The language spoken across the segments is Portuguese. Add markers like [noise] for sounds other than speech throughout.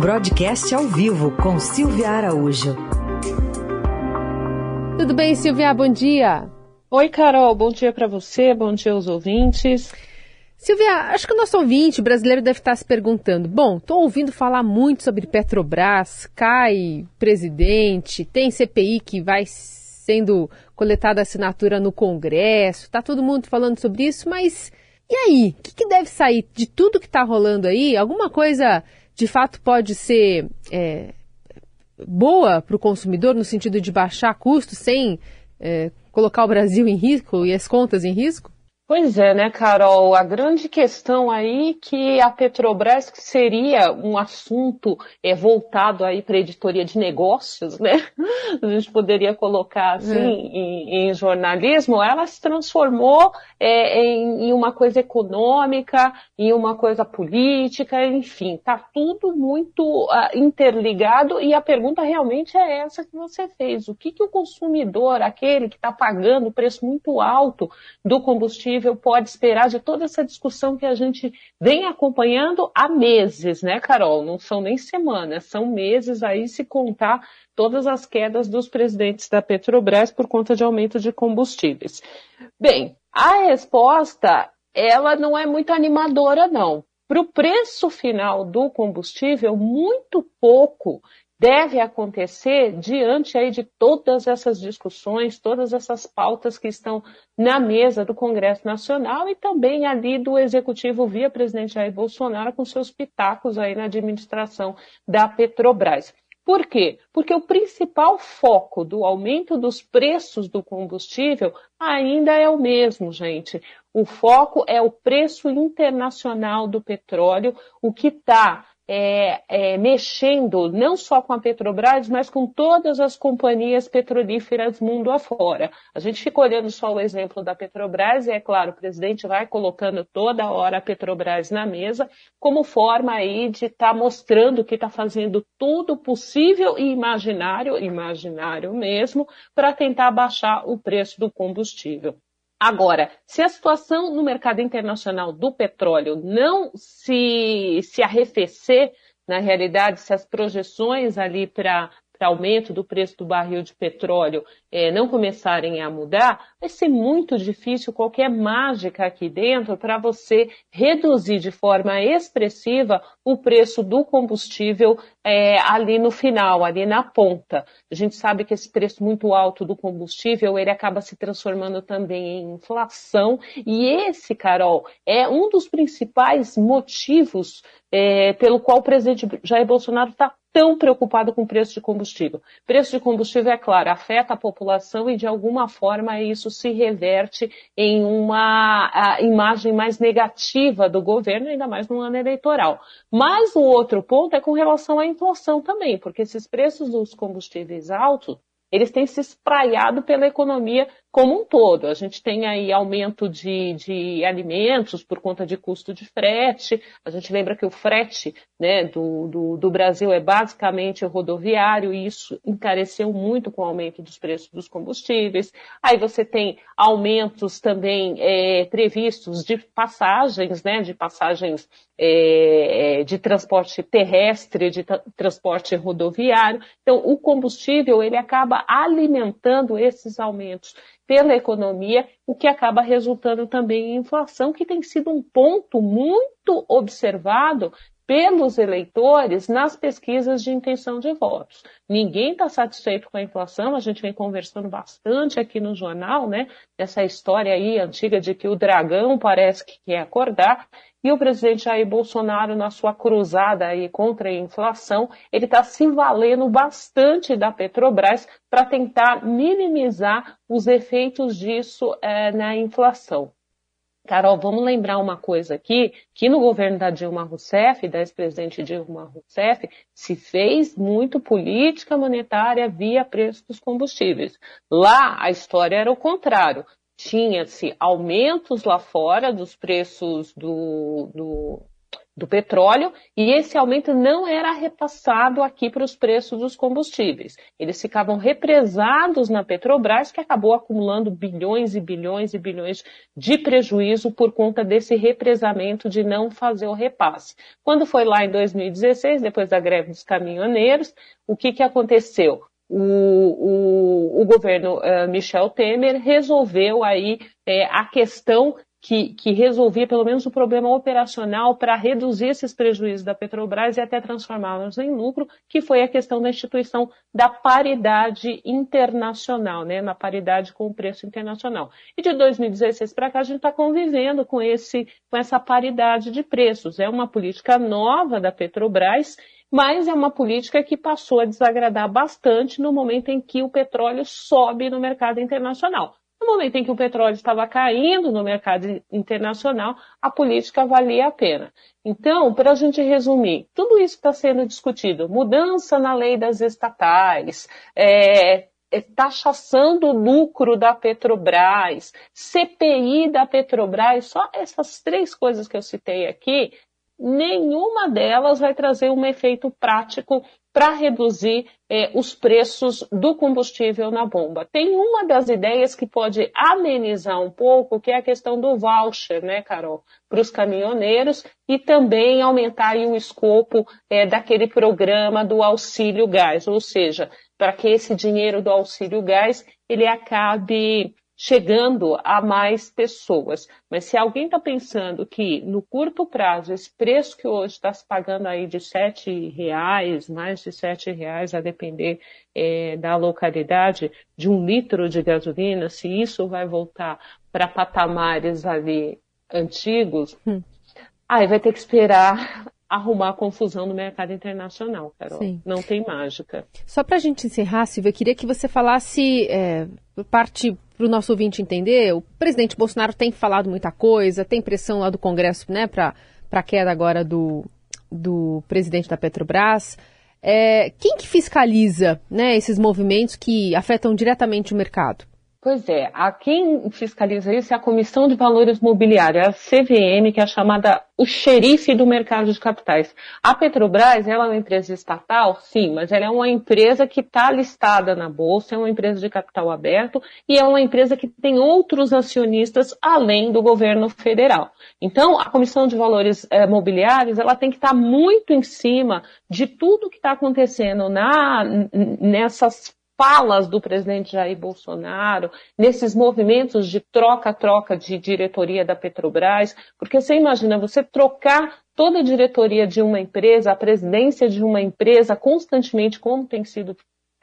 Broadcast ao vivo com Silvia Araújo. Tudo bem, Silvia? Bom dia. Oi, Carol. Bom dia para você, bom dia aos ouvintes. Silvia, acho que o nosso ouvinte brasileiro deve estar se perguntando: bom, estou ouvindo falar muito sobre Petrobras, cai presidente, tem CPI que vai sendo coletada assinatura no Congresso, está todo mundo falando sobre isso, mas e aí? O que, que deve sair de tudo que está rolando aí? Alguma coisa de fato pode ser é, boa para o consumidor no sentido de baixar custos sem é, colocar o Brasil em risco e as contas em risco? Pois é, né, Carol? A grande questão aí que a Petrobras que seria um assunto é, voltado aí para a editoria de negócios, né? [laughs] A gente poderia colocar assim é. em, em, jornalismo, ela se transformou é, em, em, uma coisa econômica, em uma coisa política, enfim, tá tudo muito uh, interligado e a pergunta realmente é essa que você fez. O que, que o consumidor, aquele que está pagando o preço muito alto do combustível, possível pode esperar de toda essa discussão que a gente vem acompanhando há meses, né, Carol? Não são nem semanas, são meses aí se contar todas as quedas dos presidentes da Petrobras por conta de aumento de combustíveis. Bem, a resposta, ela não é muito animadora, não. Para o preço final do combustível, muito pouco deve acontecer diante aí de todas essas discussões, todas essas pautas que estão na mesa do Congresso Nacional e também ali do Executivo via presidente Jair Bolsonaro com seus pitacos aí na administração da Petrobras. Por quê? Porque o principal foco do aumento dos preços do combustível ainda é o mesmo, gente. O foco é o preço internacional do petróleo, o que está é, é, mexendo não só com a Petrobras, mas com todas as companhias petrolíferas mundo afora. A gente fica olhando só o exemplo da Petrobras, e é claro, o presidente vai colocando toda hora a Petrobras na mesa, como forma aí de estar tá mostrando que está fazendo tudo possível e imaginário, imaginário mesmo, para tentar baixar o preço do combustível. Agora, se a situação no mercado internacional do petróleo não se, se arrefecer, na realidade, se as projeções ali para aumento do preço do barril de petróleo é, não começarem a mudar, vai ser muito difícil qualquer mágica aqui dentro para você reduzir de forma expressiva o preço do combustível é, ali no final, ali na ponta. A gente sabe que esse preço muito alto do combustível ele acaba se transformando também em inflação e esse, Carol, é um dos principais motivos é, pelo qual o presidente Jair Bolsonaro está tão preocupado com o preço de combustível. Preço de combustível, é claro, afeta a população e de alguma forma isso se reverte em uma imagem mais negativa do governo, ainda mais no ano eleitoral. Mas o outro ponto é com relação à inflação também, porque esses preços dos combustíveis altos eles têm se espraiado pela economia como um todo. A gente tem aí aumento de, de alimentos por conta de custo de frete. A gente lembra que o frete né, do, do, do, Brasil é basicamente rodoviário e isso encareceu muito com o aumento dos preços dos combustíveis. Aí você tem aumentos também é, previstos de passagens, né, de passagens é, de transporte terrestre, de transporte rodoviário. Então, o combustível ele acaba alimentando esses aumentos pela economia, o que acaba resultando também em inflação, que tem sido um ponto muito observado pelos eleitores nas pesquisas de intenção de votos. Ninguém está satisfeito com a inflação, a gente vem conversando bastante aqui no jornal, né? Essa história aí antiga de que o dragão parece que quer acordar, e o presidente Jair Bolsonaro, na sua cruzada aí contra a inflação, ele está se valendo bastante da Petrobras para tentar minimizar os efeitos disso é, na inflação. Carol, vamos lembrar uma coisa aqui, que no governo da Dilma Rousseff, da ex-presidente Dilma Rousseff, se fez muito política monetária via preço dos combustíveis. Lá, a história era o contrário tinha-se aumentos lá fora dos preços do, do, do petróleo e esse aumento não era repassado aqui para os preços dos combustíveis. Eles ficavam represados na Petrobras, que acabou acumulando bilhões e bilhões e bilhões de prejuízo por conta desse represamento de não fazer o repasse. Quando foi lá em 2016, depois da greve dos caminhoneiros, o que, que aconteceu? O, o, o, governo uh, Michel Temer resolveu aí é, a questão que, que resolvia pelo menos o problema operacional para reduzir esses prejuízos da Petrobras e até transformá-los em lucro, que foi a questão da instituição da paridade internacional, né, na paridade com o preço internacional. E de 2016 para cá a gente está convivendo com, esse, com essa paridade de preços. É uma política nova da Petrobras mas é uma política que passou a desagradar bastante no momento em que o petróleo sobe no mercado internacional. No momento em que o petróleo estava caindo no mercado internacional, a política valia a pena. Então, para a gente resumir, tudo isso está sendo discutido: mudança na lei das estatais, é, é, taxação do lucro da Petrobras, CPI da Petrobras, só essas três coisas que eu citei aqui, nenhuma delas vai trazer um efeito prático para reduzir eh, os preços do combustível na bomba. Tem uma das ideias que pode amenizar um pouco, que é a questão do voucher, né, Carol, para os caminhoneiros e também aumentar o escopo eh, daquele programa do auxílio gás, ou seja, para que esse dinheiro do auxílio gás ele acabe chegando a mais pessoas. Mas se alguém está pensando que no curto prazo esse preço que hoje está se pagando aí de sete reais, mais de sete reais, a depender é, da localidade, de um litro de gasolina, se isso vai voltar para patamares ali antigos, hum. aí vai ter que esperar [laughs] arrumar confusão no mercado internacional, Carol. Sim. Não tem mágica. Só para a gente encerrar, Silvia, queria que você falasse, é, parte para o nosso ouvinte entender, o presidente Bolsonaro tem falado muita coisa, tem pressão lá do Congresso né, para a queda agora do, do presidente da Petrobras. É, quem que fiscaliza né, esses movimentos que afetam diretamente o mercado? Pois é, a quem fiscaliza isso é a Comissão de Valores Mobiliários, a CVM, que é chamada o xerife do mercado de capitais. A Petrobras, ela é uma empresa estatal, sim, mas ela é uma empresa que está listada na Bolsa, é uma empresa de capital aberto e é uma empresa que tem outros acionistas além do governo federal. Então, a Comissão de Valores eh, Mobiliários, ela tem que estar tá muito em cima de tudo que está acontecendo na, nessas falas do presidente Jair Bolsonaro, nesses movimentos de troca-troca de diretoria da Petrobras, porque você imagina você trocar toda a diretoria de uma empresa, a presidência de uma empresa constantemente, como tem sido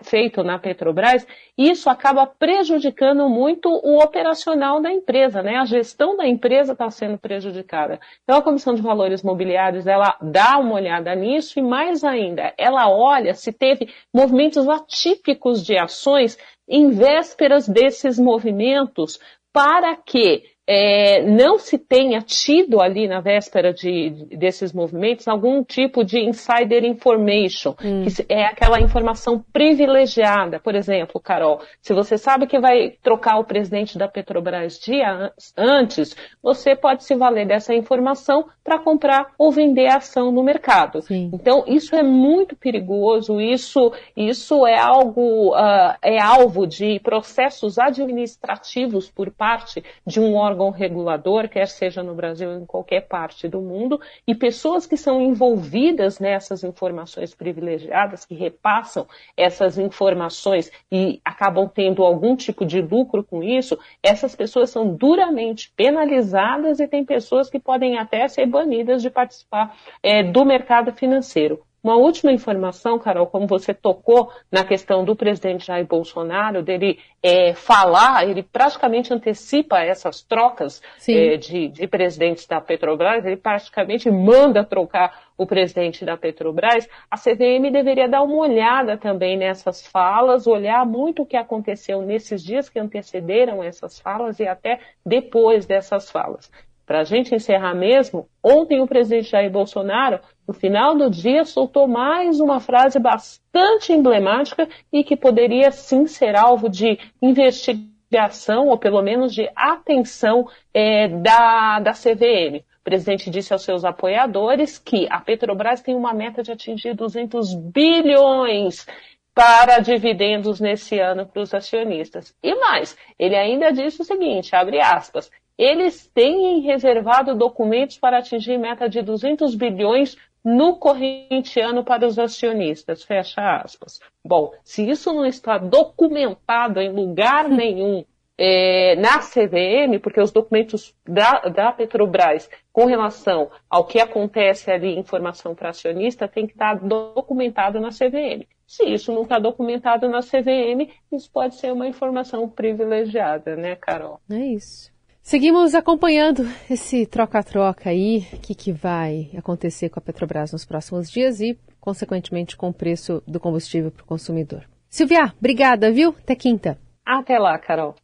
feito na Petrobras, isso acaba prejudicando muito o operacional da empresa, né? A gestão da empresa está sendo prejudicada. Então a Comissão de Valores Mobiliários, ela dá uma olhada nisso e mais ainda, ela olha se teve movimentos atípicos de ações em vésperas desses movimentos para que é, não se tenha tido ali na véspera de, desses movimentos algum tipo de insider information, hum. que é aquela informação privilegiada. Por exemplo, Carol, se você sabe que vai trocar o presidente da Petrobras dia antes, você pode se valer dessa informação para comprar ou vender a ação no mercado. Sim. Então, isso é muito perigoso, isso, isso é algo, uh, é alvo de processos administrativos por parte de um órgão órgão regulador, quer seja no Brasil ou em qualquer parte do mundo, e pessoas que são envolvidas nessas informações privilegiadas, que repassam essas informações e acabam tendo algum tipo de lucro com isso, essas pessoas são duramente penalizadas e tem pessoas que podem até ser banidas de participar é, do mercado financeiro. Uma última informação, Carol, como você tocou na questão do presidente Jair Bolsonaro, dele é, falar, ele praticamente antecipa essas trocas é, de, de presidentes da Petrobras, ele praticamente manda trocar o presidente da Petrobras, a CVM deveria dar uma olhada também nessas falas, olhar muito o que aconteceu nesses dias que antecederam essas falas e até depois dessas falas. Para a gente encerrar mesmo, ontem o presidente Jair Bolsonaro, no final do dia, soltou mais uma frase bastante emblemática e que poderia sim ser alvo de investigação ou pelo menos de atenção é, da, da CVM. presidente disse aos seus apoiadores que a Petrobras tem uma meta de atingir 200 bilhões para dividendos nesse ano para os acionistas. E mais, ele ainda disse o seguinte, abre aspas, eles têm reservado documentos para atingir meta de 200 bilhões no corrente ano para os acionistas, fecha aspas. Bom, se isso não está documentado em lugar nenhum é, na CVM, porque os documentos da, da, Petrobras com relação ao que acontece ali, informação para acionista, tem que estar documentado na CVM. Se isso não está documentado na CVM, isso pode ser uma informação privilegiada, né, Carol? É isso. Seguimos acompanhando esse troca-troca aí, o que, que vai acontecer com a Petrobras nos próximos dias e, consequentemente, com o preço do combustível para o consumidor. Silvia, obrigada, viu? Até quinta. Até lá, Carol.